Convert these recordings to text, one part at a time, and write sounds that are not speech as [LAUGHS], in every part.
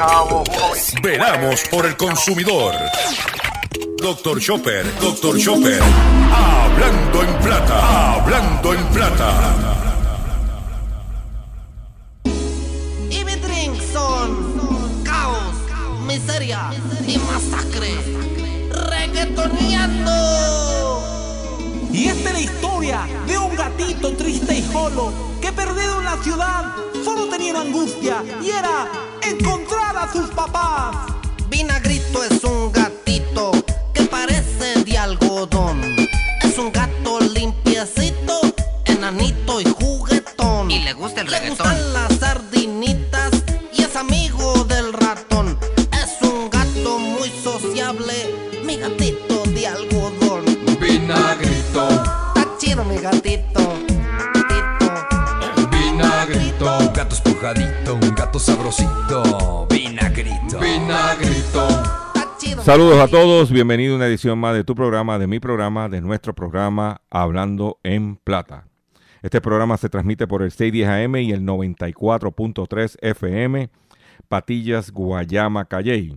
momento. Veramos por el consumidor. Doctor Chopper, Doctor Chopper. Hablando en plata, hablando en plata. Y mi drink son caos, miseria y masacre. Reggaetoneando. Y esta es la historia de un gatito triste y solo que perdido en la ciudad solo tenía una angustia y era encontrar a sus papás. Vinagrito es un gatito que parece de algodón. Es un gato limpiecito, enanito y juguetón. Y le gusta el Le reggaetón. Saludos a todos, bienvenido a una edición más de tu programa, de mi programa, de nuestro programa Hablando en Plata. Este programa se transmite por el 610 AM y el 94.3 FM, Patillas, Guayama, Calley.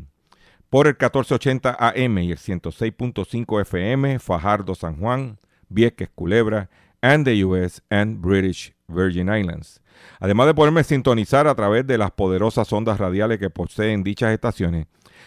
Por el 1480 AM y el 106.5 FM, Fajardo, San Juan, Vieques, Culebra, and the US and British Virgin Islands. Además de poderme sintonizar a través de las poderosas ondas radiales que poseen dichas estaciones,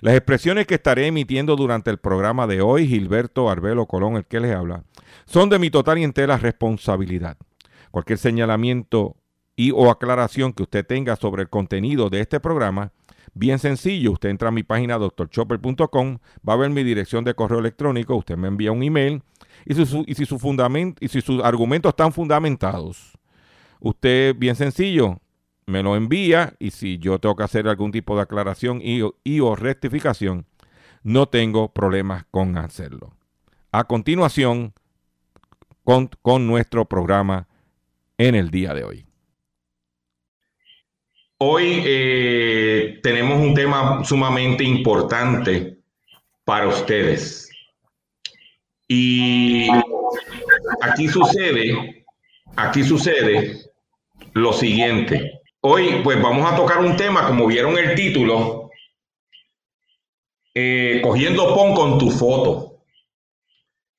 Las expresiones que estaré emitiendo durante el programa de hoy, Gilberto Arbelo Colón, el que les habla, son de mi total y entera responsabilidad. Cualquier señalamiento y o aclaración que usted tenga sobre el contenido de este programa, bien sencillo, usted entra a mi página drchopper.com, va a ver mi dirección de correo electrónico, usted me envía un email y, si su- y y si sus argumentos están fundamentados, usted, bien sencillo, me lo envía y si yo tengo que hacer algún tipo de aclaración y, y o rectificación, no tengo problemas con hacerlo. A continuación, con, con nuestro programa en el día de hoy. Hoy eh, tenemos un tema sumamente importante para ustedes. Y aquí sucede, aquí sucede lo siguiente. Hoy pues vamos a tocar un tema, como vieron el título, eh, cogiendo pon con tu foto.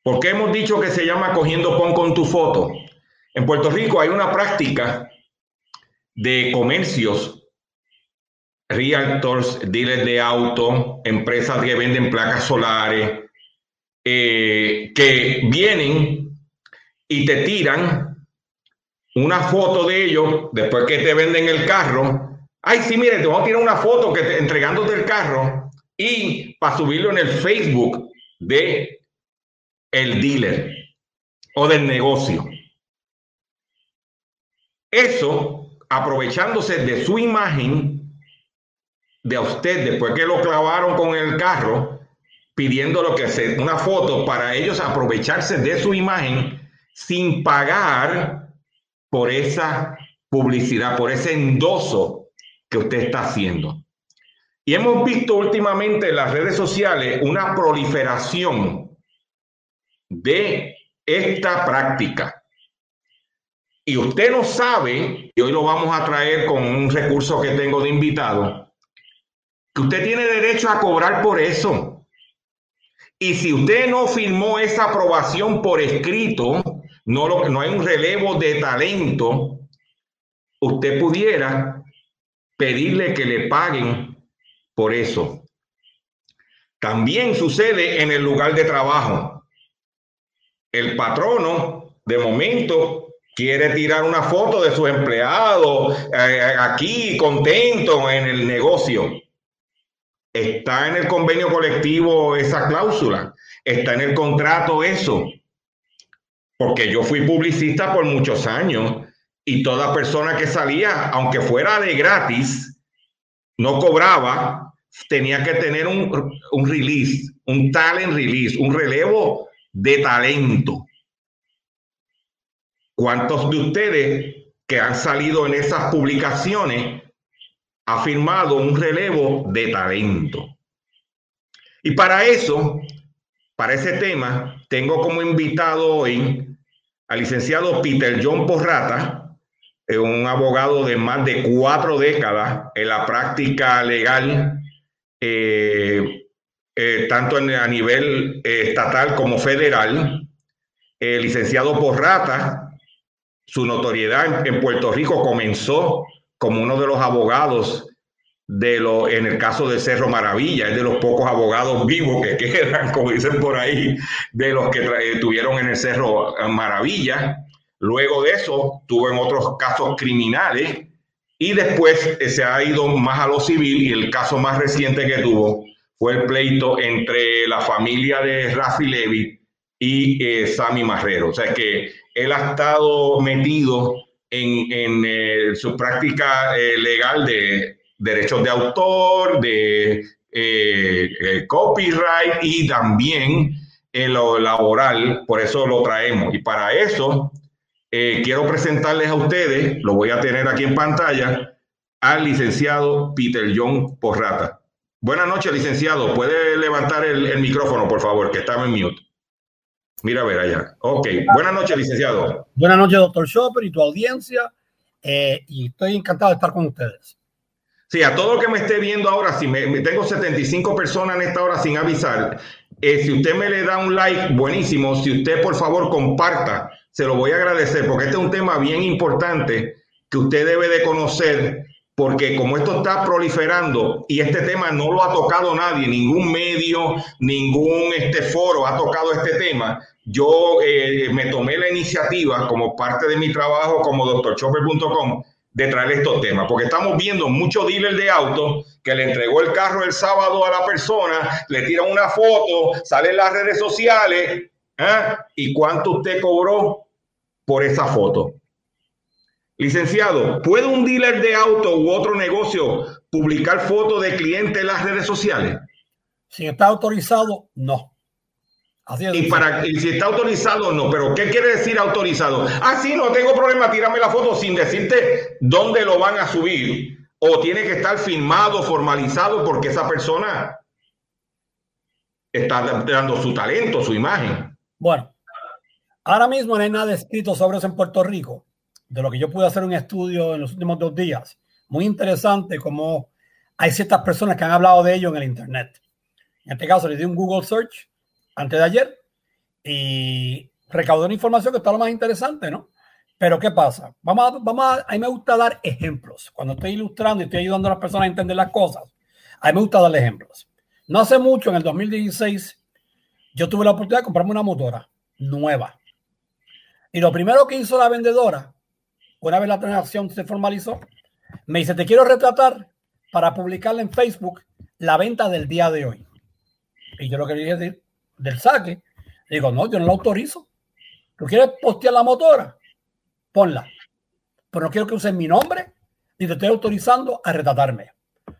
¿Por qué hemos dicho que se llama cogiendo pon con tu foto? En Puerto Rico hay una práctica de comercios, realtors, dealers de auto, empresas que venden placas solares, eh, que vienen y te tiran una foto de ellos después que te venden el carro. Ay, sí, mire, te vamos a tirar una foto que te, entregándote el carro y para subirlo en el Facebook de el dealer o del negocio. Eso, aprovechándose de su imagen, de usted, después que lo clavaron con el carro, pidiéndolo que se una foto para ellos aprovecharse de su imagen sin pagar por esa publicidad, por ese endoso que usted está haciendo. Y hemos visto últimamente en las redes sociales una proliferación de esta práctica. Y usted no sabe, y hoy lo vamos a traer con un recurso que tengo de invitado, que usted tiene derecho a cobrar por eso. Y si usted no firmó esa aprobación por escrito, no, lo, no hay un relevo de talento, usted pudiera pedirle que le paguen por eso. También sucede en el lugar de trabajo. El patrono, de momento, quiere tirar una foto de su empleado eh, aquí contento en el negocio. Está en el convenio colectivo esa cláusula, está en el contrato eso, porque yo fui publicista por muchos años y toda persona que salía, aunque fuera de gratis, no cobraba, tenía que tener un, un release, un talent release, un relevo de talento. ¿Cuántos de ustedes que han salido en esas publicaciones ha firmado un relevo de talento? Y para eso, para ese tema, tengo como invitado hoy al licenciado Peter John Porrata, eh, un abogado de más de cuatro décadas en la práctica legal, eh, eh, tanto a nivel estatal como federal. El licenciado Porrata, su notoriedad en Puerto Rico comenzó como uno de los abogados de lo, en el caso de Cerro Maravilla, es de los pocos abogados vivos que quedan, [LAUGHS] como dicen por ahí, de los que tuvieron en el Cerro Maravilla. Luego de eso, tuvo en otros casos criminales y después eh, se ha ido más a lo civil y el caso más reciente que tuvo fue el pleito entre la familia de Rafi Levy y eh, Sammy Marrero. O sea que él ha estado metido en, en eh, su práctica legal de derechos de autor, de eh, eh, copyright y también en lo laboral, por eso lo traemos. Y para eso eh, quiero presentarles a ustedes, lo voy a tener aquí en pantalla, al licenciado Peter John Porrata. Buenas noches, licenciado. ¿Puede levantar el, el micrófono, por favor, que estaba en mute? Mira a ver allá. Ok. Buenas noches, licenciado. Buenas noches, doctor Chopper y tu audiencia. y estoy encantado de estar con ustedes. Sí, a todo el que me esté viendo ahora, si me, tengo 75 personas en esta hora sin avisar, eh, si usted me le da un like, buenísimo. Si usted por favor comparta, se lo voy a agradecer porque este es un tema bien importante que usted debe de conocer porque como esto está proliferando y este tema no lo ha tocado nadie, ningún medio, ningún este foro ha tocado este tema, yo eh, me tomé la iniciativa como parte de mi trabajo como doctorchopper.com de traer estos temas, porque estamos viendo muchos dealers de autos que le entregó el carro el sábado a la persona, le tiran una foto, sale en las redes sociales, ¿eh? ¿y cuánto usted cobró por esa foto? Licenciado, ¿puede un dealer de auto u otro negocio publicar fotos de clientes en las redes sociales? Si está autorizado, no y para si está autorizado o no, pero ¿qué quiere decir autorizado? Ah, sí, no tengo problema, tírame la foto sin decirte dónde lo van a subir. O tiene que estar firmado, formalizado, porque esa persona está dando su talento, su imagen. Bueno, ahora mismo no hay nada escrito sobre eso en Puerto Rico, de lo que yo pude hacer un estudio en los últimos dos días. Muy interesante como hay ciertas personas que han hablado de ello en el Internet. En este caso le di un Google Search antes de ayer y recaudó una información que está lo más interesante, ¿no? Pero ¿qué pasa? Vamos a, vamos a, a mí me gusta dar ejemplos. Cuando estoy ilustrando y estoy ayudando a las personas a entender las cosas, a mí me gusta darle ejemplos. No hace mucho, en el 2016, yo tuve la oportunidad de comprarme una motora nueva. Y lo primero que hizo la vendedora, una vez la transacción se formalizó, me dice, te quiero retratar para publicarla en Facebook la venta del día de hoy. Y yo lo que le dije, del saque. digo, no, yo no lo autorizo. ¿Tú quieres postear la motora? Ponla. Pero no quiero que usen mi nombre ni te estoy autorizando a retratarme.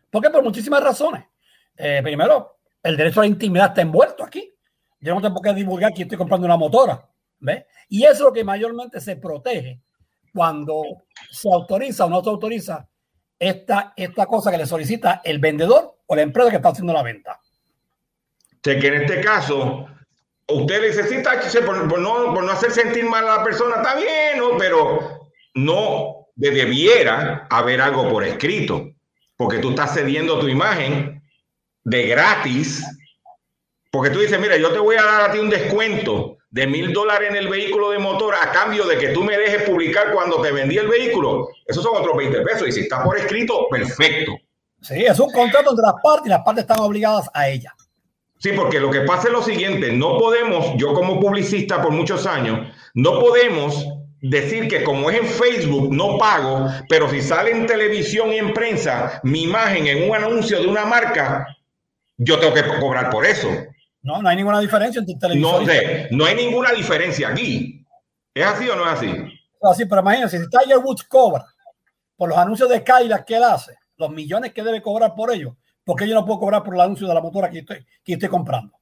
¿Por qué? Por muchísimas razones. Eh, primero, el derecho a la intimidad está envuelto aquí. Yo no tengo por qué divulgar que estoy comprando una motora. ¿Ves? Y eso es lo que mayormente se protege cuando se autoriza o no se autoriza esta, esta cosa que le solicita el vendedor o la empresa que está haciendo la venta que en este caso, usted necesita por, por, no, por no hacer sentir mal a la persona, está bien, ¿no? pero no debiera haber algo por escrito, porque tú estás cediendo tu imagen de gratis, porque tú dices, mira, yo te voy a dar a ti un descuento de mil dólares en el vehículo de motor a cambio de que tú me dejes publicar cuando te vendí el vehículo. Esos son otros 20 pesos. Y si está por escrito, perfecto. Sí, es un contrato entre las partes y las partes están obligadas a ella. Sí, porque lo que pasa es lo siguiente, no podemos, yo como publicista por muchos años, no podemos decir que como es en Facebook no pago, pero si sale en televisión y en prensa mi imagen en un anuncio de una marca, yo tengo que cobrar por eso. No, no hay ninguna diferencia entre televisión. No sé, no hay ninguna diferencia aquí. ¿Es así o no es así? Así, pero imagínense, si Tiger Woods cobra por los anuncios de Kyla que él hace, los millones que debe cobrar por ellos, porque yo no puedo cobrar por el anuncio de la motora que estoy, que estoy comprando?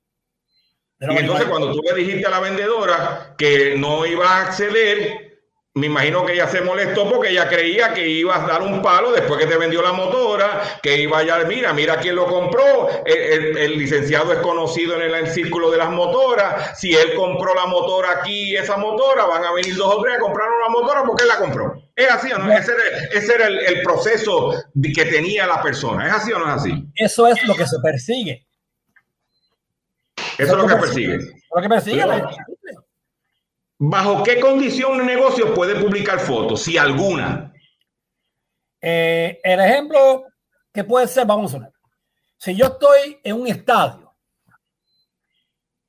Y entonces cuando tú le dijiste a la vendedora que no iba a acceder, me imagino que ella se molestó porque ella creía que ibas a dar un palo después que te vendió la motora, que iba a mira, mira quién lo compró, el, el- el licenciado es conocido en el, el círculo de las motoras, si él compró la motora aquí, esa motora, van a venir dos o tres a comprar una motora porque él la compró. ¿Es así o no? Ese era, ese era el, el proceso de- que tenía la persona. ¿Es así o no es así? Eso es lo que se persigue. Eso es lo que persigue. Lo que persigue Pero- la- ¿Bajo qué condición un negocio puede publicar fotos? Si alguna. Eh, el ejemplo que puede ser, vamos a ver. Si yo estoy en un estadio,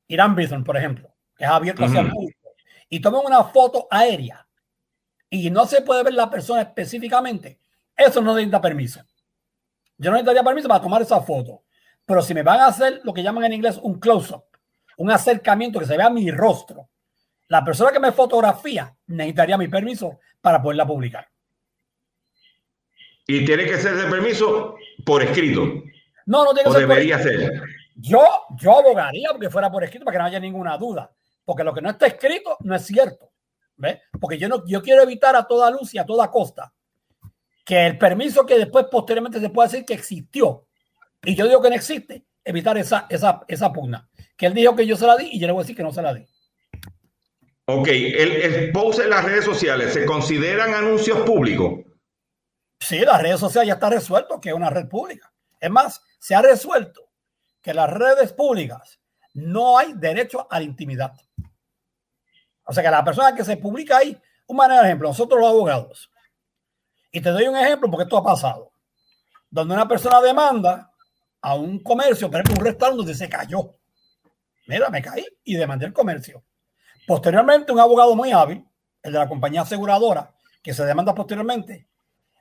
Irán Bison, por ejemplo, que es abierto hacia el público, y tomo una foto aérea y no se puede ver la persona específicamente, eso no necesita permiso. Yo no necesitaría permiso para tomar esa foto. Pero si me van a hacer lo que llaman en inglés un close-up, un acercamiento que se vea mi rostro, la persona que me fotografía necesitaría mi permiso para poderla publicar. Y tiene que ser de permiso por escrito. No, no tiene que O ser por debería ser. Yo, yo abogaría porque fuera por escrito para que no haya ninguna duda. Porque lo que no está escrito no es cierto. ¿Ves? Porque yo, no, yo quiero evitar a toda luz y a toda costa que el permiso que después posteriormente se pueda decir que existió y yo digo que no existe, evitar esa, esa, esa pugna. Que él dijo que yo se la di y yo le voy a decir que no se la di. Ok, el, el post en las redes sociales se consideran anuncios públicos. Sí, las redes sociales ya está resuelto que es una red pública. Es más, se ha resuelto que las redes públicas no hay derecho a la intimidad. O sea que la persona que se publica ahí, un manera de ejemplo, nosotros los abogados, y te doy un ejemplo porque esto ha pasado, donde una persona demanda a un comercio, por ejemplo, un restaurante donde se cayó. Mira, me caí y demandé el comercio. Posteriormente, un abogado muy hábil, el de la compañía aseguradora, que se demanda posteriormente,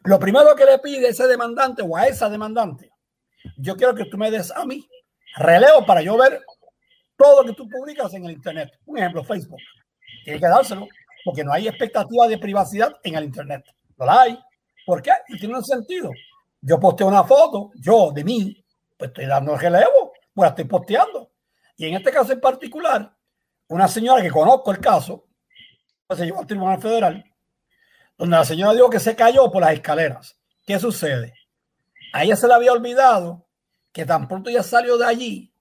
lo primero que le pide a ese demandante o a esa demandante, yo quiero que tú me des a mí relevo para yo ver todo lo que tú publicas en el Internet. Un ejemplo, Facebook. Tiene que dárselo porque no hay expectativa de privacidad en el Internet. No la hay. ¿Por qué? Y tiene un sentido. Yo posteo una foto, yo de mí, pues estoy dando el relevo, pues la estoy posteando. Y en este caso en particular, una señora que conozco el caso, pues se llevó al Tribunal Federal, donde la señora dijo que se cayó por las escaleras. ¿Qué sucede? A ella se le había olvidado que tan pronto ya salió de allí,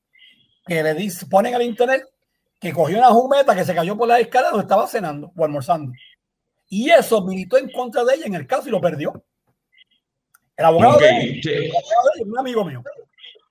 que le dice, ponen al internet que cogió una jumeta que se cayó por las escaleras donde estaba cenando o almorzando. Y eso militó en contra de ella en el caso y lo perdió. El abogado Ok, de ella, un amigo mío,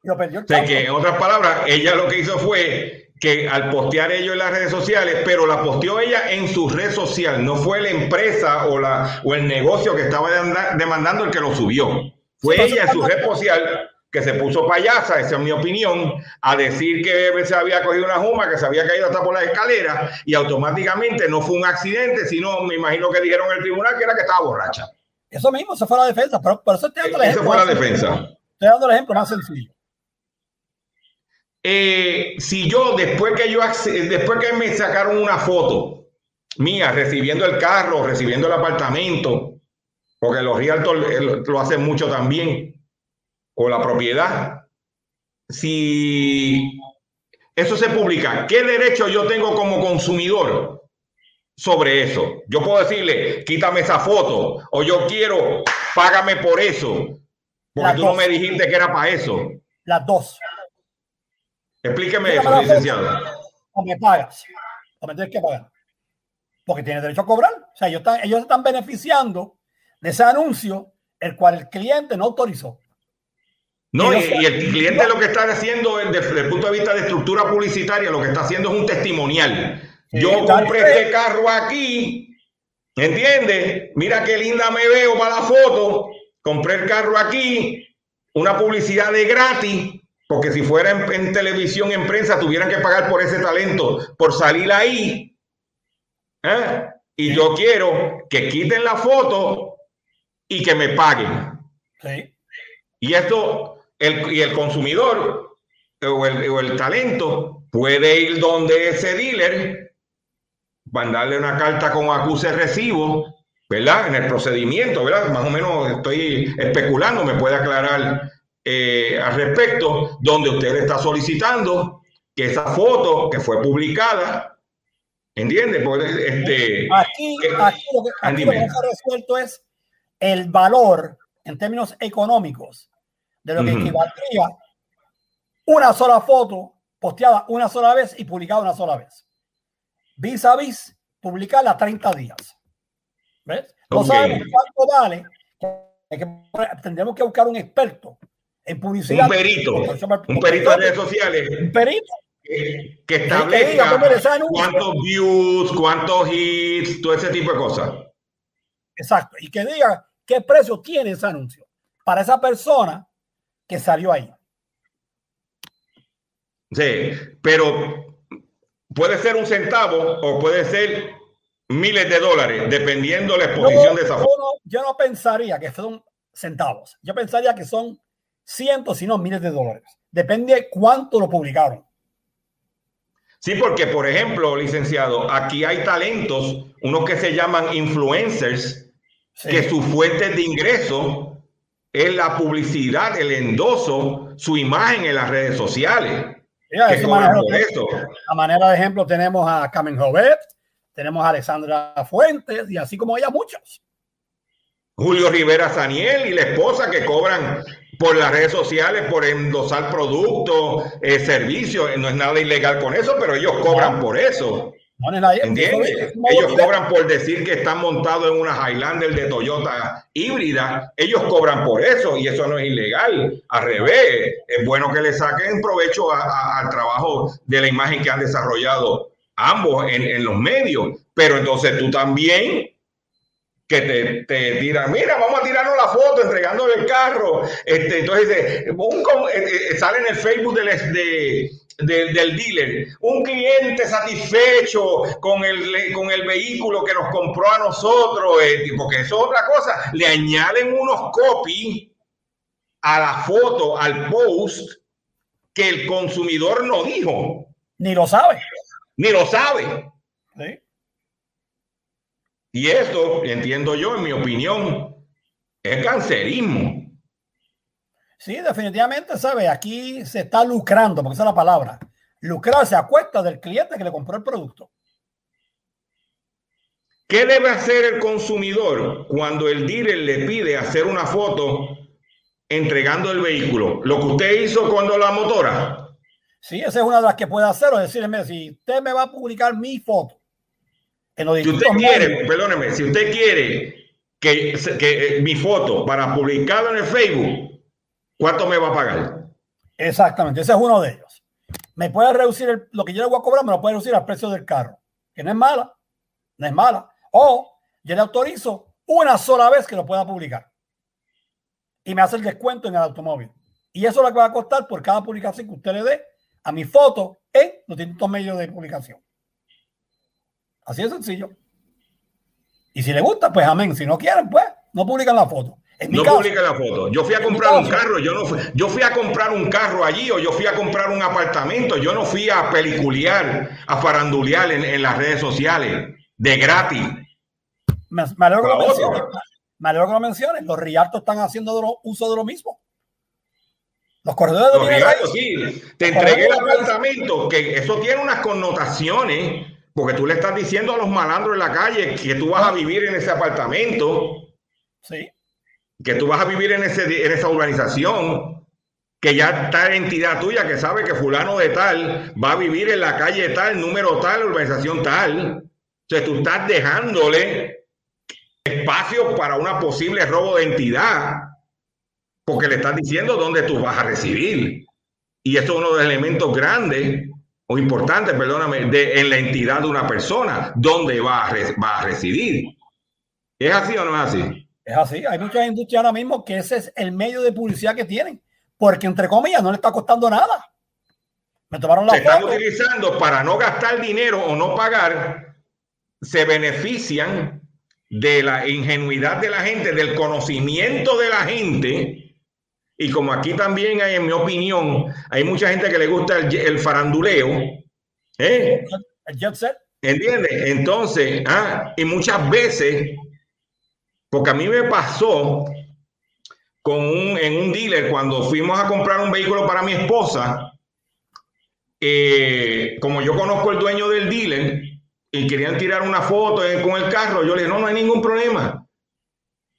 y lo perdió el O sea, que en otras palabras, ella lo que hizo fue que al postear ellos en las redes sociales, pero la posteó ella en su red social, no fue la empresa o, la, o el negocio que estaba demanda- demandando el que lo subió. Fue pero ella en su red social que se puso payasa, esa es mi opinión, a decir que se había cogido una juma, que se había caído hasta por las escaleras y automáticamente no fue un accidente, sino me imagino que dijeron en el tribunal que era que estaba borracha. Eso mismo, eso fue la defensa, pero por eso estoy dando el ejemplo. fue la defensa. Estoy dando el ejemplo más sencillo. Eh, si yo después que yo después que me sacaron una foto mía recibiendo el carro, recibiendo el apartamento, porque los realtors eh, lo hacen mucho también, o la propiedad, si eso se publica, ¿qué derecho yo tengo como consumidor sobre eso? Yo puedo decirle, quítame esa foto, o yo quiero, págame por eso, porque Las tú no me dijiste que era para eso. Las dos. Explíqueme eso, licenciado. O me pagas. O me tienes que pagar. Porque tienes derecho a cobrar. O sea, ellos están, ellos están beneficiando de ese anuncio, el cual el cliente no autorizó. No, y, el cliente lo que está haciendo es, desde el punto de vista de estructura publicitaria, lo que está haciendo es un testimonial. Yo compré este carro aquí, ¿entiendes? Mira qué linda me veo para la foto. Compré el carro aquí, una publicidad de gratis, porque si fuera en, en televisión, en prensa, tuvieran que pagar por ese talento, por salir ahí. ¿Eh? Y yo quiero que quiten la foto y que me paguen. Sí. Y esto, el, y el consumidor o el, o el talento puede ir donde ese dealer, mandarle una carta con acuse recibo, ¿verdad? En el procedimiento, ¿verdad? Más o menos estoy especulando, me puede aclarar eh, al respecto, donde usted le está solicitando que esa foto que fue publicada, ¿entiendes? Porque, este, Aquí, eh, aquí lo que, aquí lo que dime. no se ha resuelto es el valor en términos económicos de lo que equivaldría una sola foto posteada una sola vez y publicada una sola vez. Vis a vis, publicarla 30 días. ¿Ves? No sabemos cuánto vale. Que- tendremos que buscar un experto en publicidad. un perito, un perito de redes sociales Un perito. que, establezca pues, cuántos views, cuántos hits, todo ese tipo de cosas. Exacto. Y que diga qué precio tiene ese anuncio para esa persona que salió ahí. Sí, pero puede ser un centavo o puede ser miles de dólares, dependiendo la Yo, exposición de esa yo foto. no, yo no pensaría que son centavos. Yo pensaría que son cientos, si no miles de dólares. Depende cuánto lo publicaron. Sí, porque, por ejemplo, licenciado, aquí hay talentos, unos que se llaman influencers, Sí. que su fuente de ingreso es la publicidad, el endoso, su imagen en las redes sociales. Mira, que eso cobran manera- por eso. a manera de ejemplo tenemos a Carmen Jovet, tenemos a Alexandra Fuentes y así como ella muchos. Julio Rivera Saniel y la esposa que cobran por las redes sociales por endosar productos, eh, servicios. No es nada ilegal con eso, pero ellos cobran por eso. Ellos cobran por decir que están montados en una Highlander de Toyota híbrida. Ellos cobran por eso y eso no es ilegal. Al revés, es bueno que le saquen provecho a- a- al trabajo de la imagen que han desarrollado ambos en, en los medios. Pero entonces tú también que te, te tiran, mira, vamos a tirarnos la foto entregándole el carro. Este, entonces un eh, eh, sale en el Facebook del, de- de- del dealer, un cliente satisfecho con el, con el vehículo que nos compró a nosotros, eh, porque eso es otra cosa. Le añaden unos copy a la foto, al post, que el consumidor no dijo, Ni lo sabe. ni lo sabe. ¿sí? Y esto, entiendo yo, en mi opinión, es cancerismo. Sí, definitivamente, ¿sabe? Aquí se está lucrando, porque esa es la palabra. Lucrarse a cuesta del cliente que le compró el producto. ¿Qué debe hacer el consumidor cuando el dealer le pide hacer una foto entregando el vehículo? Lo que usted hizo cuando la motora. Sí, esa es una de las que puede hacer, o decirme, si usted me va a publicar mi foto en los Si usted quiere, medios, perdóneme, si usted quiere que, que, eh, mi foto para publicarla en el Facebook, ¿cuánto me va a pagar? Exactamente, ese es uno de ellos. Me puede reducir lo que yo le voy a cobrar, me lo puede reducir al precio del carro, que no es mala, no es mala. O yo le autorizo una sola vez que lo pueda publicar y me hace el descuento en el automóvil. Y eso es lo que va a costar por cada publicación que usted le dé a mi foto en los distintos medios de publicación. Así de sencillo. Y si le gusta, pues amén. Si no quieren, pues no publican la foto. No publique la foto. Yo fui a comprar un carro, yo no fui, yo fui a comprar un carro allí o yo fui a comprar un apartamento, yo no fui a peliculear, a farandulear en, en las redes sociales de gratis. Me, me alegro que lo menciones. Me alegro que lo menciones. Los rialtos están haciendo de lo- uso de lo mismo. Los corredores de Los raíces. sí. Te entregué el apartamento, que eso tiene unas connotaciones, porque tú le estás diciendo a los malandros en la calle que tú vas a vivir en ese apartamento, Sí, que tú vas a vivir en, ese, en esa urbanización, que ya está la entidad tuya que sabe que fulano de tal va a vivir en la calle tal, número tal, urbanización tal. Entonces tú estás dejándole espacio para una posible robo de entidad, porque le estás diciendo dónde tú vas a recibir. Y eso es uno de los elementos grandes o importantes, perdóname, de, en la entidad de una persona, dónde va va a residir. ¿Es así o no es así? Es así. Hay muchas industrias ahora mismo que ese es el medio de publicidad que tienen. Porque, entre comillas, no le está costando nada. Me tomaron la se están utilizando para no gastar dinero o no pagar, se benefician de la ingenuidad de la gente, del conocimiento de la gente. Y como aquí también hay, en mi opinión, hay mucha gente que le gusta el, el faranduleo, ¿eh? El jet set. ¿Entiendes? Entonces, ah, y muchas veces, porque a mí me pasó con en un dealer cuando fuimos a comprar un vehículo para mi esposa, eh, como yo conozco el dueño del dealer y querían tirar una foto con el carro, yo le dije, no, no hay ningún problema.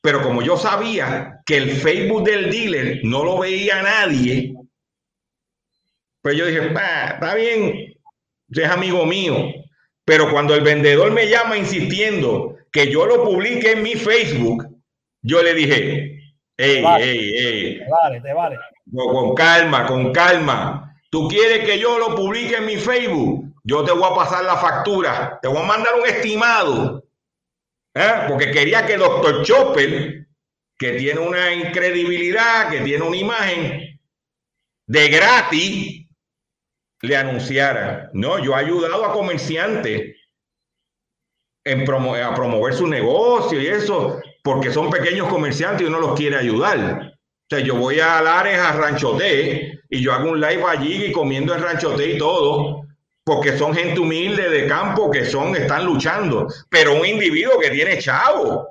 Pero como yo sabía que el Facebook del dealer no lo veía nadie, pues yo dije, "Bah, está bien, es amigo mío. Pero cuando el vendedor me llama insistiendo que yo lo publique en mi Facebook, yo le dije, hey, Vale. hey, hey, Te vale, te vale. con, con calma, con calma. ¿Tú quieres que yo lo publique en mi Facebook? Yo te voy a pasar la factura, te voy a mandar un estimado. ¿eh? Porque quería que Dr. Chopper, que tiene una incredibilidad, que tiene una imagen de gratis, le anunciara. No, yo he ayudado a comerciantes en promo- a promover su negocio y eso, porque son pequeños comerciantes y uno los quiere ayudar. O sea, yo voy a Lares a Ranchoté y yo hago un live allí y comiendo en Ranchoté y todo, porque son gente humilde de campo que son, están luchando. Pero un individuo que tiene chavo.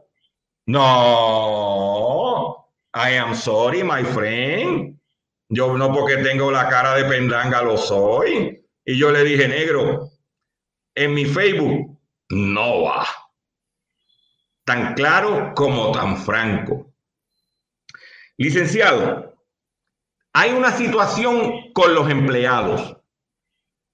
No, I am sorry, my friend. Yo no porque tengo la cara de pendanga lo soy. Y yo le dije, negro, en mi Facebook no va. Tan claro como tan franco. Licenciado, hay una situación con los empleados.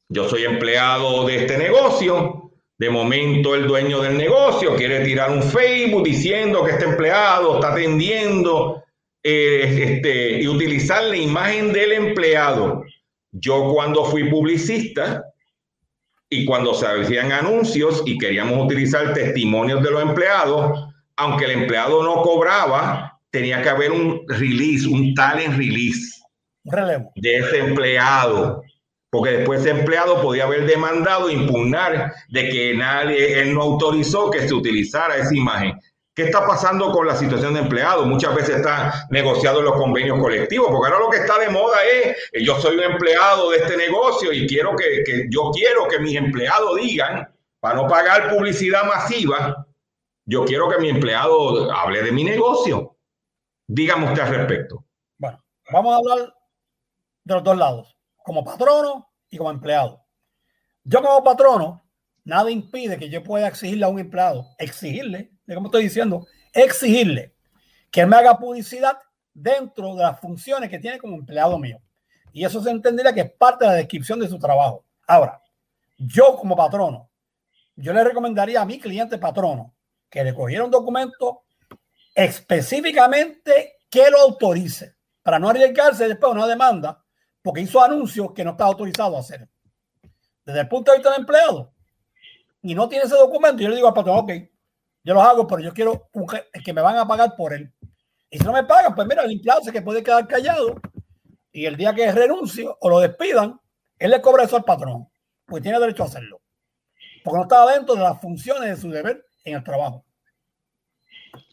Yo soy empleado de este negocio. De momento el dueño del negocio quiere tirar un Facebook diciendo que este empleado está atendiendo eh, este, y utilizar la imagen del empleado. Yo cuando fui publicista y cuando se hacían anuncios y queríamos utilizar testimonios de los empleados, aunque el empleado no cobraba, tenía que haber un release, un talent release relevo. de ese empleado, porque después ese empleado podía haber demandado, impugnar de que nadie, él no autorizó que se utilizara esa imagen. ¿Qué está pasando con la situación de empleados? Muchas veces está negociado en los convenios colectivos, porque ahora lo que está de moda es, eh, yo soy un empleado de este negocio y quiero que, que yo quiero que mis empleados digan, para no pagar publicidad masiva, yo quiero que mi empleado hable de mi negocio. Dígame usted al respecto. Bueno, vamos a hablar de los dos lados, como patrono y como empleado. Yo como patrono, nada impide que yo pueda exigirle a un empleado, exigirle, de como estoy diciendo, exigirle que me haga publicidad dentro de las funciones que tiene como empleado mío. Y eso se entendería que es parte de la descripción de su trabajo. Ahora, yo como patrono, yo le recomendaría a mi cliente patrono que le cogiera un documento específicamente que lo autorice para no arriesgarse después a una demanda porque hizo anuncios que no está autorizado a hacer. Desde el punto de vista del empleado y no tiene ese documento, yo le digo al patrón, ok, yo los hago, pero yo quiero que me van a pagar por él. Y si no me pagan, pues mira, el empleado se que puede quedar callado y el día que renuncie o lo despidan, él le cobra eso al patrón, porque tiene derecho a hacerlo. Porque no está dentro de las funciones de su deber en el trabajo.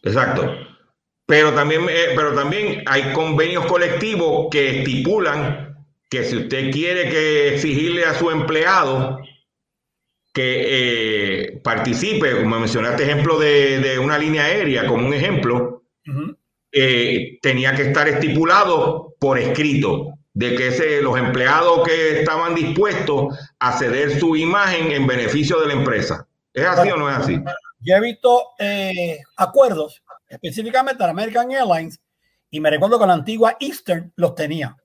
Exacto. Pero también, eh, pero también hay convenios colectivos que estipulan que si usted quiere que exigirle a su empleado que eh, participe, como mencionaste ejemplo de, de una línea aérea como un ejemplo, Ujú. eh, tenía que estar estipulado por escrito de que ese, los empleados que estaban dispuestos a ceder su imagen en beneficio de la empresa. ¿Es así o no es así? Yo he visto eh, acuerdos, específicamente la American Airlines, y me recuerdo que la antigua Eastern los tenía.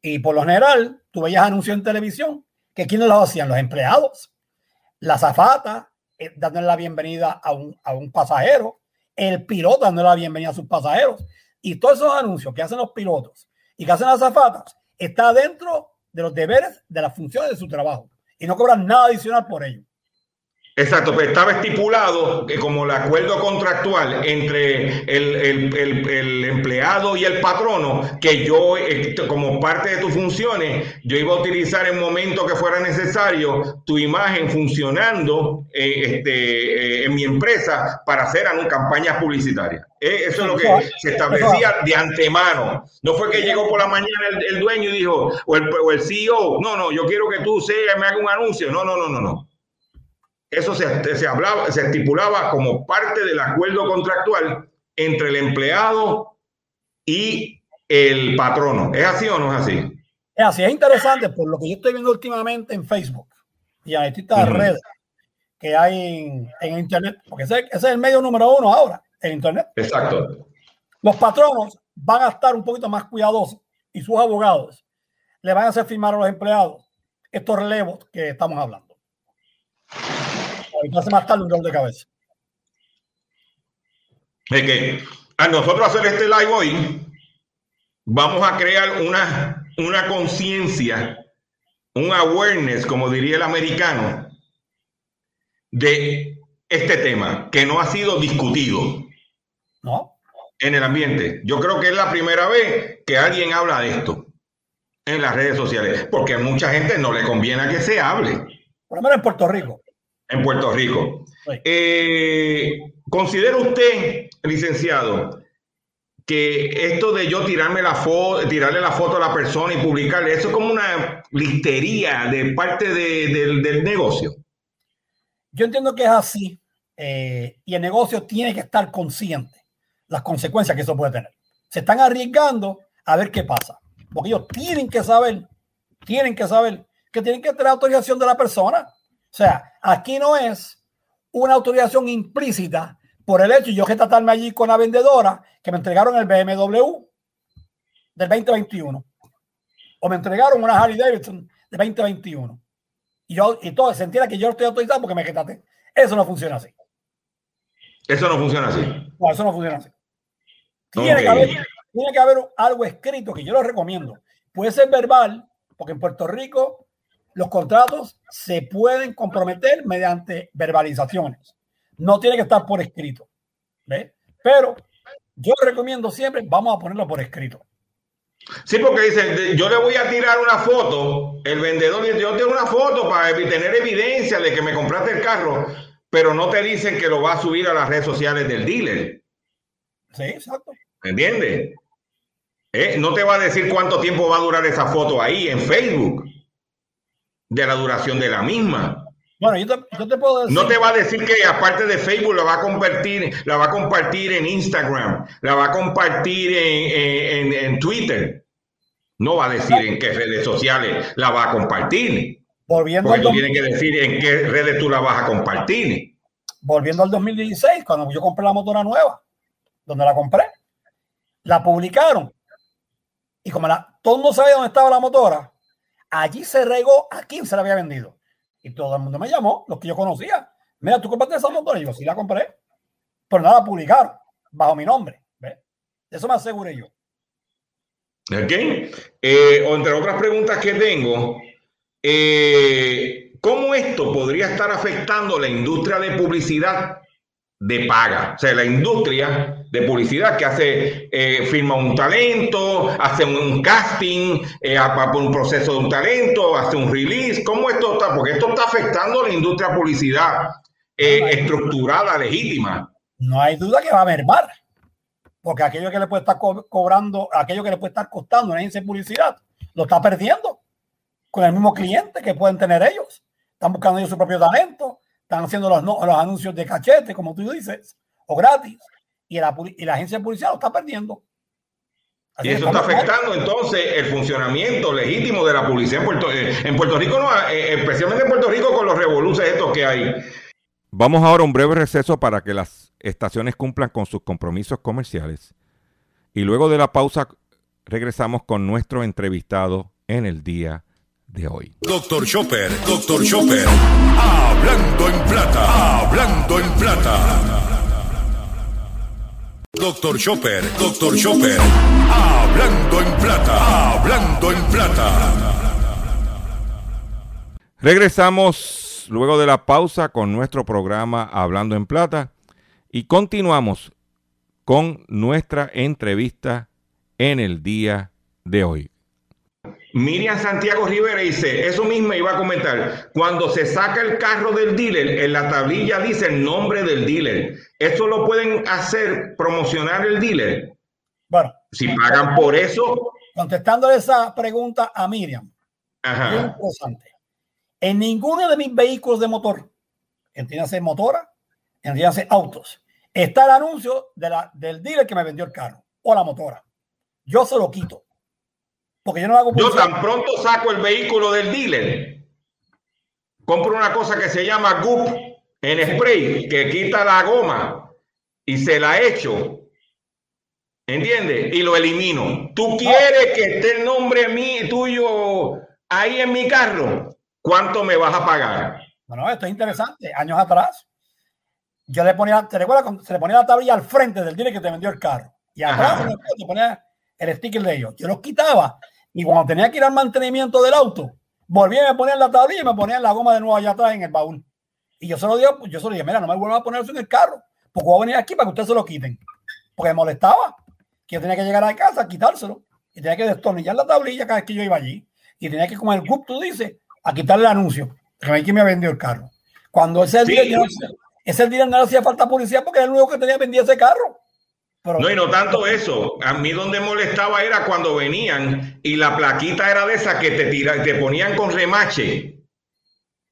Y por lo general, tú veías anuncios en televisión que quiénes los hacían, los empleados, la zafata, dándole la bienvenida a un, a un pasajero, el piloto dándole la bienvenida a sus pasajeros. Y todos esos anuncios que hacen los pilotos y que hacen las zafatas está dentro de los deberes de las funciones de su trabajo. Y no cobran nada adicional por ello. Exacto, pero estaba estipulado que como el acuerdo contractual entre el, el- el- el empleado y el patrono, que yo, eh, como parte de tus funciones, yo iba a utilizar en momento que fuera necesario tu imagen funcionando eh, este, eh, en mi empresa para hacer campañas publicitarias. Eh, eso es lo que se establecía de antemano. No fue que llegó por la mañana el, el dueño y dijo, o el, o el CEO, no, no, yo quiero que tú seas, me haga un anuncio. No, no, no, no, no. Eso se, se hablaba, se estipulaba como parte del acuerdo contractual entre el empleado y el patrono. ¿Es así o no es así? Es así, es interesante por lo que yo estoy viendo últimamente en Facebook y en distintas Ujú. redes que hay en, en Internet, porque ese, ese es el medio número uno ahora, en Internet. Exacto. Los patronos van a estar un poquito más cuidadosos y sus abogados le van a hacer firmar a los empleados estos relevos que estamos hablando. Ahorita hace más tarde un dolor de cabeza. Es que a nosotros hacer este live hoy, vamos a crear una, una conciencia, un awareness, como diría el americano, de este tema que no ha sido discutido ¿No? en el ambiente. Yo creo que es la primera vez que alguien habla de esto en las redes sociales, porque a mucha gente no le conviene que se hable Por lo menos en Puerto Rico. En Puerto Rico. Eh, ¿Considera usted, licenciado, que esto de yo tirarme la foto, tirarle la foto a la persona y publicarle, eso es como una listería de parte de- del, del negocio? Yo entiendo que es así eh, y el negocio tiene que estar consciente las consecuencias que eso puede tener. Se están arriesgando a ver qué pasa, porque ellos tienen que saber, tienen que saber que tienen que tener autorización de la persona. O sea, aquí no es una autorización implícita por el hecho de yo que tratarme allí con la vendedora que me entregaron el BMW del 2021 o me entregaron una Harley Davidson del 2021 y yo y todo se entienda que yo estoy autorizado porque me quitaste. Eso no funciona así. Eso no funciona así. No, eso no funciona así. Tiene, Ok. que haber, tiene que haber algo escrito que yo lo recomiendo. Puede ser verbal, porque en Puerto Rico los contratos se pueden comprometer mediante verbalizaciones. No tiene que estar por escrito. ¿Ves? Pero yo recomiendo siempre, vamos a ponerlo por escrito. Sí, porque dice, yo le voy a tirar una foto, el vendedor dice, yo tengo una foto para tener evidencia de que me compraste el carro, pero no te dicen que lo va a subir a las redes sociales del dealer. Sí, exacto. ¿Me entiendes? ¿Eh? No te va a decir cuánto tiempo va a durar esa foto ahí en Facebook, de la duración de la misma. Bueno, yo te, yo te puedo decir. No te va a decir que aparte de Facebook la va a compartir, la va a compartir en Instagram, la va a compartir en, en- en Twitter. No va a decir en qué redes sociales la va a compartir. volviendo, Porque tú tienes que decir en qué redes tú la vas a compartir. volviendo al 2016, cuando yo compré la motora nueva, donde la compré, la publicaron. Y como la, todo el mundo sabía dónde estaba la motora, allí se regó a quién se la había vendido. Y todo el mundo me llamó, los que yo conocía. Mira, tú compraste esa motora. Y yo, sí la compré. Pero no la publicaron bajo mi nombre. ¿ves? Eso me aseguré yo. ¿Ok? Eh, entre otras preguntas que tengo, eh, ¿cómo esto podría estar afectando la industria de publicidad de paga? O sea, la industria de publicidad que hace, eh, firma un talento, hace un, casting, eh, por un proceso de un talento, hace un release. ¿Cómo esto está? Porque esto está afectando a la industria de publicidad eh, estructurada, legítima. No hay duda que va a mermar. Porque aquello que le puede estar co- cobrando, aquello que le puede estar costando una agencia de publicidad, lo está perdiendo con el mismo cliente que pueden tener ellos. Están buscando ellos su propio talento, están haciendo los, anuncios de cachete, como tú dices, o gratis. Y la, y la agencia de publicidad lo está perdiendo. Así Y eso está mal. afectando entonces el funcionamiento legítimo de la publicidad en Puerto, eh, en Puerto Rico, no, eh, especialmente en Puerto Rico con los revoluces estos que hay. Vamos ahora a un breve receso para que las estaciones cumplan con sus compromisos comerciales. Y luego de la pausa regresamos con nuestro entrevistado en el día de hoy. Doctor Chopper, Doctor Chopper. Hablando en plata, hablando en plata. Doctor Chopper, Doctor Chopper. Hablando en plata, hablando en plata. Regresamos luego de la pausa con nuestro programa Hablando en Plata y continuamos con nuestra entrevista en el día de hoy. Miriam Santiago Rivera dice, eso mismo iba a comentar, cuando se saca el carro del dealer, en la tablilla dice el nombre del dealer. ¿Eso lo pueden hacer, promocionar el dealer? Bueno, Si pagan por eso, contestando esa pregunta a Miriam, muy ajá. interesante. En ninguno de mis vehículos de motor, entiéndase motora, entiéndase autos, está el anuncio de la, del dealer que me vendió el carro o la motora. Yo se lo quito. Porque yo no hago Yo tan pronto saco el vehículo del dealer, compro una cosa que se llama Goop en spray, que quita la goma y se la echo. ¿Entiendes? Y lo elimino. ¿Tú quieres que esté el nombre mí, tuyo ahí en mi carro? ¿Cuánto me vas a pagar? Bueno, esto es interesante. Años atrás, yo le ponía, ¿te recuerdas? cuando Se le ponía la tablilla al frente del dealer que te vendió el carro. Y atrás te ponía el sticker de ellos. Yo los quitaba. Y cuando tenía que ir al mantenimiento del auto, volvía a poner la tablilla y me ponían la goma de nuevo allá atrás en el baúl. Y yo se lo digo, yo se lo dije, mira, no me vuelvan a poner eso en el carro, porque voy a venir aquí para que ustedes se lo quiten. Porque me molestaba que yo tenía que llegar a casa, quitárselo, y tenía que destornillar la tablilla cada vez que yo iba allí. Y tenía que, como el grupo tú dices, a quitarle el anuncio. Que me, que me vendió el carro. Cuando ese Sí. día, yo ese día no le hacía falta policía porque era el único que tenía vendía ese carro. Pero, No, y no tanto eso. A mí donde molestaba era cuando venían y la plaquita era de esa que te tira, te ponían con remache,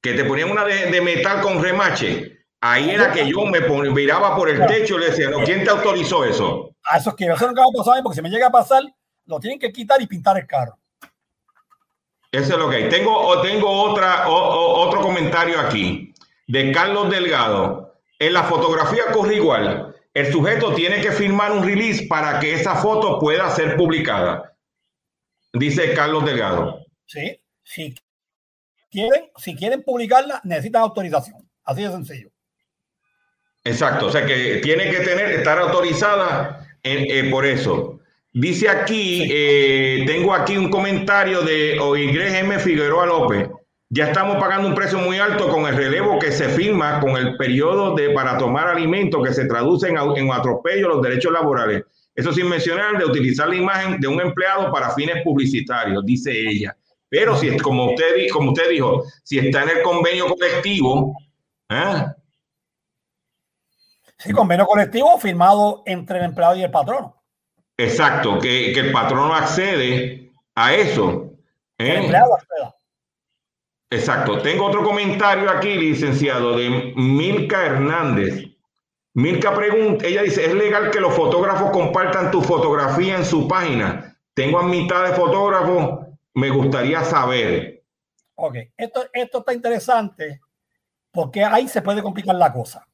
que te ponían una de, de metal con remache. Ahí era que yo me pon- miraba por el techo y le decía, no, ¿quién te autorizó eso? a eso es que yo eso nunca pasado a mí, porque si me llega a pasar, lo tienen que quitar y pintar el carro. Eso es lo que hay. Tengo, otra, o- o- otro comentario aquí de Carlos Delgado. En la fotografía corre igual. El sujeto tiene que firmar un release para que esa foto pueda ser publicada. Dice Carlos Delgado. ¿sí? Si quieren, si quieren publicarla, necesitan autorización. Así de sencillo. Exacto, o sea que tiene que tener, estar autorizada en- eh, por eso. Dice aquí, eh, tengo aquí un comentario de Oigres M. Figueroa López. Ya estamos pagando un precio muy alto con el relevo que se firma con el periodo de para tomar alimentos que se traduce en, en atropello a los derechos laborales. Eso sin mencionar de utilizar la imagen de un empleado para fines publicitarios, dice ella. Pero si, como usted, como usted dijo, si está en el convenio colectivo, ¿ah? Sí, convenio colectivo firmado entre el empleado y el patrono. Exacto, que, que el patrono accede a eso. ¿eh? El empleado. Exacto. Tengo otro comentario aquí, licenciado, de Milka Hernández. Milka pregunta, ella dice, ¿es legal que los fotógrafos compartan tu fotografía en su página? Tengo a mitad de fotógrafos, me gustaría saber. Ok, esto, esto está interesante porque ahí se puede complicar la cosa.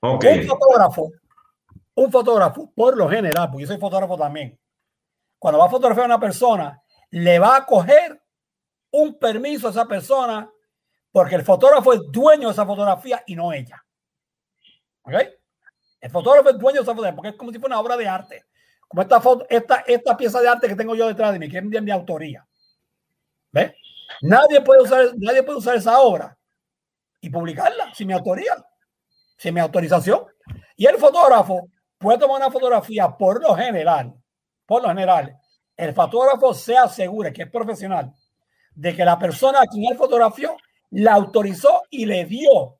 Un fotógrafo, un fotógrafo, por lo general, porque yo soy fotógrafo también, cuando va a fotografiar a una persona, le va a coger un permiso a esa persona porque el fotógrafo es dueño de esa fotografía y no ella. ¿Ok? El fotógrafo es dueño de esa fotografía porque es como si fuera una obra de arte. Como esta, foto, esta, esta pieza de arte que tengo yo detrás de mí, que es de mi autoría. ¿Ves? Nadie puede usar, nadie puede usar esa obra y publicarla sin mi autoría, sin mi autorización. Y el fotógrafo puede tomar una fotografía por lo general, por lo general, el fotógrafo se asegura que es profesional de que la persona a quien él fotografió la autorizó y le dio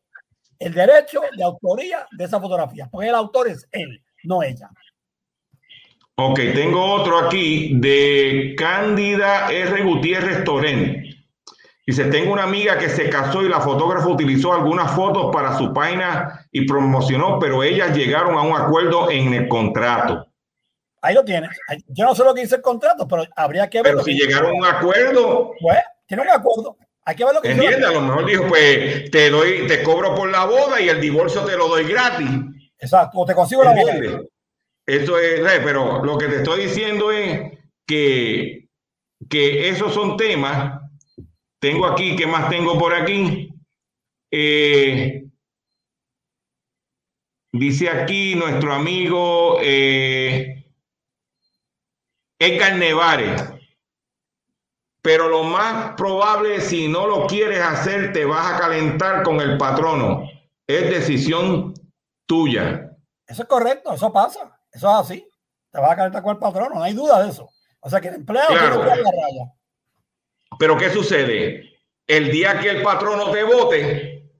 el derecho de autoría de esa fotografía, porque el autor es él, no ella. ok, tengo otro aquí de Cándida R. Gutiérrez Torén. Dice, tengo una amiga que se casó y la fotógrafa utilizó algunas fotos para su página y promocionó, pero ellas llegaron a un acuerdo en el contrato. Ahí lo tienes. Yo no sé lo que dice el contrato, pero habría que ver. Pero si llegaron a un acuerdo, Pues, tiene un acuerdo. Hay que ver lo que dice. entiende, a lo mejor dijo, pues te doy, te cobro por la boda y el divorcio te lo doy gratis. Exacto. O te consigo la boda. Eso es, eh, pero lo que te estoy diciendo es que, que esos son temas. Tengo aquí, ¿qué más tengo por aquí? Eh, dice aquí nuestro amigo eh, Edgar Nevares. Pero lo más probable, si no lo quieres hacer, te vas a calentar con el patrono. Es decisión tuya. Eso es correcto, eso pasa. Eso es así. Te vas a calentar con el patrón, no hay duda de eso. O sea que el empleado Claro. tiene que dar la raya. Pero ¿qué sucede? El día que el patrono te vote,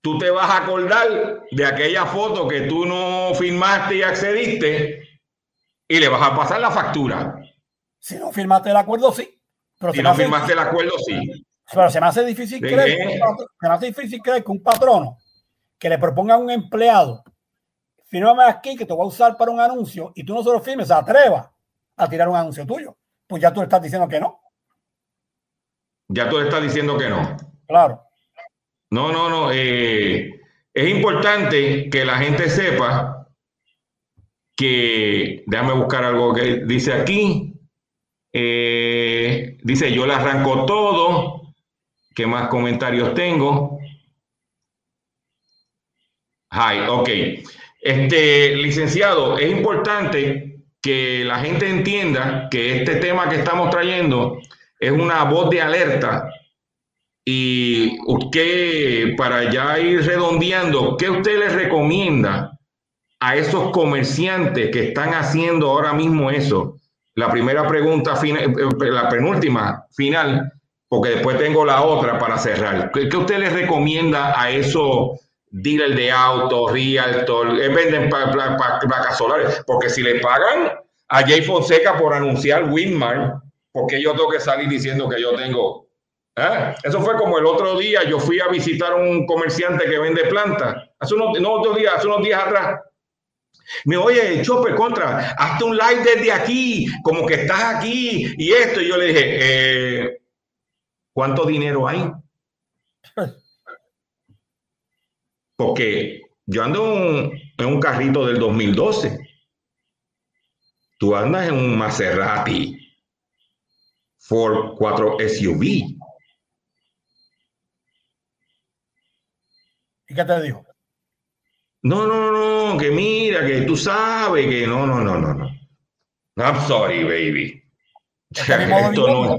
tú te vas a acordar de aquella foto que tú no firmaste y accediste y le vas a pasar la factura. Si no firmaste el acuerdo, sí. Pero, Si no firmaste el acuerdo, sí. pero se me hace difícil ¿De creer, que un se me hace difícil creer que un patrono que le proponga a un empleado, fírmame aquí que te voy a usar para un anuncio y tú no se lo firmes, se atreva a tirar un anuncio tuyo. Pues ya tú le estás diciendo que no. Ya tú le estás diciendo que no. Claro. No, no, no. eh, es importante que la gente sepa que, déjame buscar algo que dice aquí. Eh, dice, yo le arranco todo. ¿Qué más comentarios tengo? Hi, ok. Este, licenciado, es importante que la gente entienda que este tema que estamos trayendo es una voz de alerta y usted, para ya ir redondeando, ¿qué usted le recomienda a esos comerciantes que están haciendo ahora mismo eso? La primera pregunta, final, la penúltima, final, porque después tengo la otra para cerrar. ¿Qué, usted le recomienda a esos dealers de autos, realtor, eh, venden placas solares? Porque si le pagan a Jay Fonseca por anunciar Winmar, porque yo tengo que salir diciendo que yo tengo ¿Eh? Eso fue como el otro día, yo fui a visitar a un comerciante que vende plantas, hace unos, no otros días, hace unos días atrás. Me oye, Chopper, contra, hazte un live desde aquí, como que estás aquí y esto. Y yo le dije, eh, ¿cuánto dinero hay? Porque yo ando en un, carrito del 2012. Tú andas en un Maserati Ford 4 SUV. ¿Y qué te dijo? No, no, no, que mira, que tú sabes que no, no, no, no, no. I'm sorry, baby. Esto no,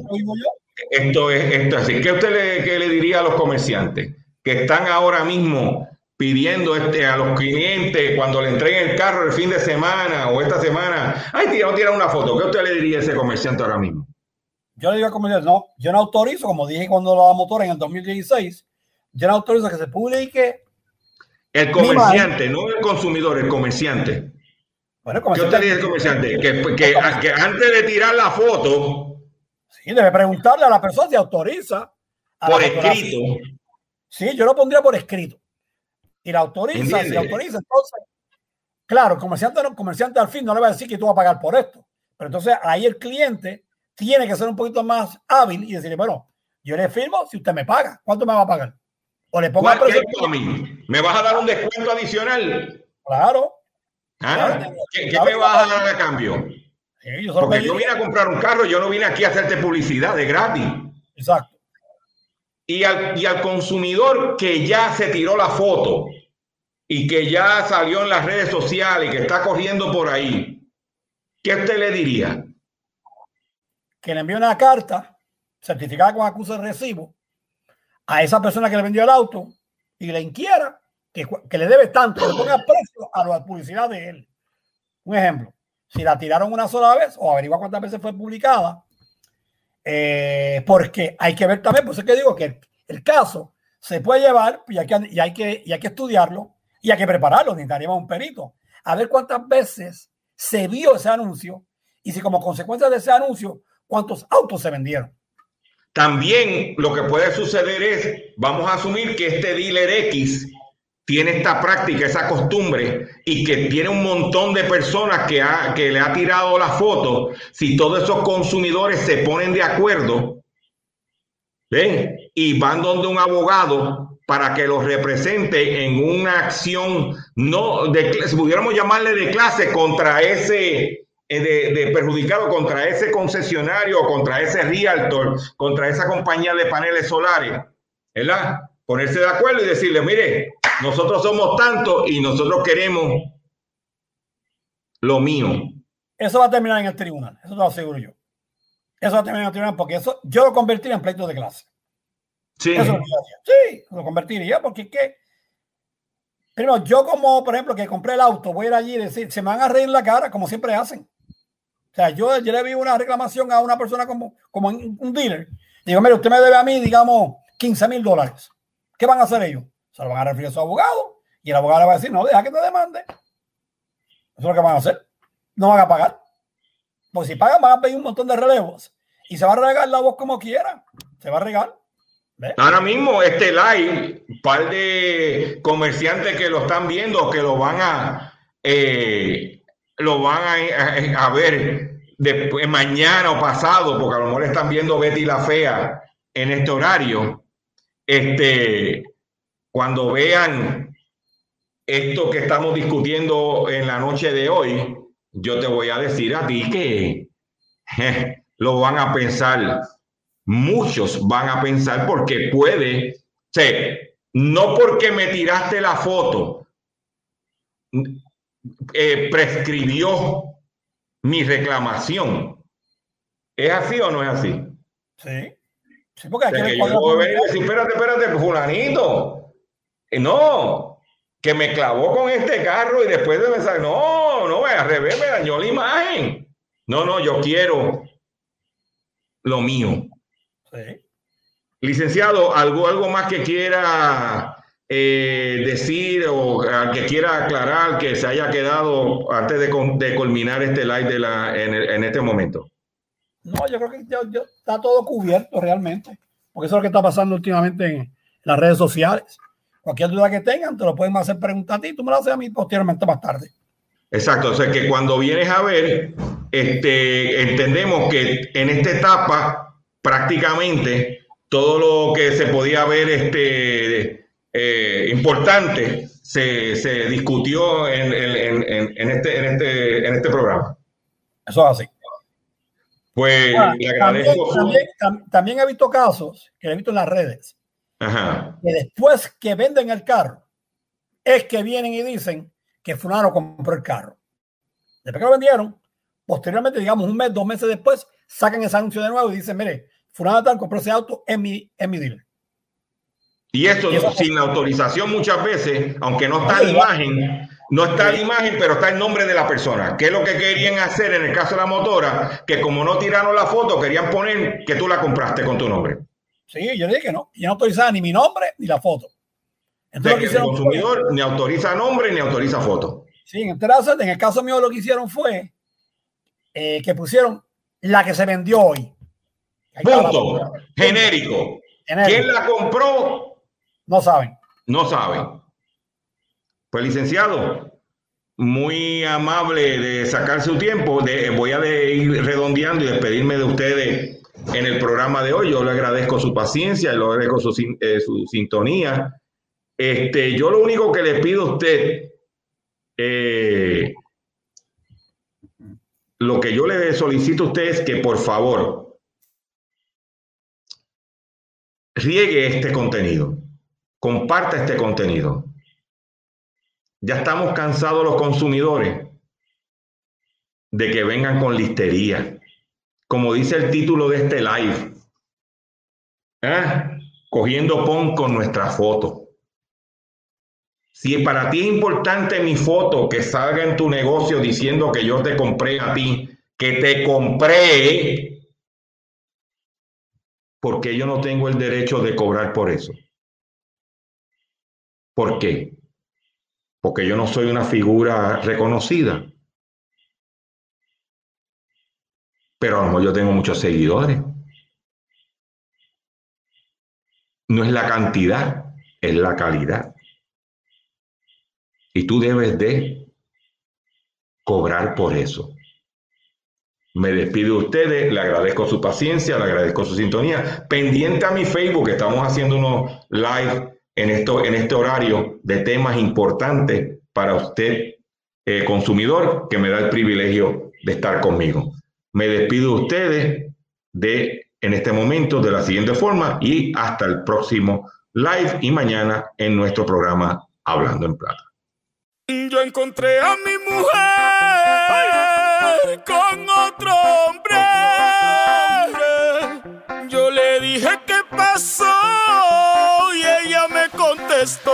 esto es, esto es así. ¿Qué usted le, qué le diría a los comerciantes que están ahora mismo pidiendo este, a los clientes cuando le entreguen el carro el fin de semana o esta semana? Ay, tira, no tira una foto. ¿Qué usted le diría a ese comerciante ahora mismo? Yo le digo al comerciante, no, yo no autorizo, como dije cuando la motora en el 2016, yo no autorizo que se publique. El comerciante, no el consumidor, el comerciante. Bueno, el ¿Qué usted dice al comerciante? Que, que, que antes de tirar la foto sí, debe preguntarle a la persona si autoriza. por escrito, Sí, yo lo pondría por escrito. Y la autoriza, si ¿Entiende? la autoriza, entonces, claro, el comerciante, no- el comerciante al fin no le va a decir que tú vas a pagar por esto. Pero entonces ahí el cliente tiene que ser un poquito más hábil y decirle, bueno, yo le firmo si usted me paga. ¿Cuánto me va a pagar? O le pongo el ¿Cuál- precio. qué es, Tommy? ¿Me vas a dar un descuento adicional? Claro. ¿Ah? Claro. ¿Qué, qué me vas a dar a cambio? Sí, yo Porque yo vine a comprar un carro, yo no vine aquí a hacerte publicidad de gratis. Exacto. Y al, y al consumidor que ya se tiró la foto y que ya salió en las redes sociales y que está corriendo por ahí, ¿qué usted le diría? que le envíe una carta certificada con acusa de recibo a esa persona que le vendió el auto y le inquiera que, que le debe tanto, le ponga precio a la publicidad de él. Un ejemplo, si la tiraron una sola vez o averigua cuántas veces fue publicada, eh, porque hay que ver también, por eso es que digo que el, el caso se puede llevar y hay, que, y, hay que, y hay que estudiarlo y hay que prepararlo, necesitaríamos un perito, a ver cuántas veces se vio ese anuncio y si como consecuencia de ese anuncio, cuántos autos se vendieron. También lo que puede suceder es, vamos a asumir que este dealer X tiene esta práctica, esa costumbre y que tiene un montón de personas que, le ha tirado la foto. Si todos esos consumidores se ponen de acuerdo, ¿ven? Y van donde un abogado para que los represente en una acción no de si pudiéramos llamarle de clase contra ese eh, de, de perjudicado contra ese concesionario, contra ese realtor, contra esa compañía de paneles solares, ¿verdad? Ponerse de acuerdo y decirle, mire, nosotros somos tantos y nosotros queremos lo mío. Eso va a terminar en el tribunal, eso te lo aseguro yo. Eso va a terminar en el tribunal porque eso yo lo convertiría en pleito de clase. Sí, Eso es lo. Sí, lo convertiría porque es que, primero, yo como, por ejemplo, que compré el auto, voy a ir allí y decir, se me van a reír la cara como siempre hacen. O sea, yo, yo le vi una reclamación a una persona como, como un dealer. Digo, mire, usted me debe a mí, digamos, 15 mil dólares. ¿Qué van a hacer ellos? Se lo van a referir a su abogado y el abogado le va a decir, no, deja que te demande. Eso es lo que van a hacer. No van a pagar. Porque si pagan, van a pedir un montón de relevos. Y se va a regar la voz como quiera. Se va a regar. Ahora mismo este live, un par de comerciantes que lo están viendo, que lo van a eh, lo van a, ver después, mañana o pasado, porque a lo mejor están viendo Betty la Fea en este horario, este, cuando vean esto que estamos discutiendo en la noche de hoy, yo te voy a decir a ti que lo van a pensar, muchos van a pensar porque puede, o sea, no porque me tiraste la foto, eh, prescribió mi reclamación. ¿Es así o no es así? Sí. Sí, porque O sea, que yo por- venir y decir, espérate, espérate, fulanito. Eh, No, que me clavó con este carro y después de pensar, no, no, al revés, me dañó la imagen. No, no, yo quiero lo mío. Sí. Licenciado, ¿algo, algo más que quiera eh, decir o ah, que quiera aclarar que se haya quedado antes de, culminar este live de la, en, el- en este momento? No, yo creo que ya está todo cubierto realmente. Porque eso es lo que está pasando últimamente en las redes sociales. Cualquier duda que tengan, te lo pueden hacer preguntar a ti, tú me lo haces a mí posteriormente más tarde. Exacto, o sea que cuando vienes a ver, este, entendemos que en esta etapa prácticamente todo lo que se podía ver este, eh, importante se, se discutió en, en- en- en este, en, este, en este programa. Eso es así. Pues Ah, le también, agradezco también- tam- también he visto casos que he visto en las redes Ajá. que después que venden el carro es que vienen y dicen que fulano compró el carro. Después que lo vendieron, posteriormente, digamos un mes, dos meses después, sacan ese anuncio de nuevo y dicen, mire, fulano tal compró ese auto en mi, en mi dealer. Y eso- sin la autorización muchas veces, aunque no está la imagen, no está la imagen, pero está el nombre de la persona. ¿Qué es lo que querían hacer en el caso de la motora? Que como no tiraron la foto, querían poner que tú la compraste con tu nombre. Sí, yo dije que no. Y no autorizaba ni mi nombre ni la foto. Entonces, que el fue- consumidor ni autoriza nombre ni autoriza foto. Sí, en este caso, en el caso mío lo que hicieron fue eh, que pusieron la que se vendió hoy. Punto. Genérico. ¿Quién la compró? No saben. No sabe. Pues licenciado, muy amable de sacar su tiempo. De, voy a de ir redondeando y despedirme de ustedes en el programa de hoy. Yo le agradezco su paciencia, le agradezco su, eh, su sintonía. Este, yo lo único que le pido a usted, eh, lo que yo le solicito a usted es que por favor riegue este contenido comparta este contenido. Ya estamos cansados los consumidores de que vengan con listería. Como dice el título de este live, ¿eh? cogiendo pon con nuestra foto. Si para ti es importante mi foto que salga en tu negocio diciendo que yo te compré a ti, que te compré, porque yo no tengo el derecho de cobrar por eso. ¿Por qué? Porque yo no soy una figura reconocida. Pero a lo mejor yo tengo muchos seguidores. No es la cantidad, es la calidad. Y tú debes de cobrar por eso. Me despido de ustedes, le agradezco su paciencia, le agradezco su sintonía. Pendiente a mi Facebook, estamos haciendo unos live en, esto, en este horario de temas importantes para usted, eh, consumidor, que me da el privilegio de estar conmigo. Me despido de ustedes de, en este momento de la siguiente forma y hasta el próximo live y mañana en nuestro programa Hablando en Plata. Yo encontré a mi mujer con otro hombre. Yo le dije qué pasó me contestó.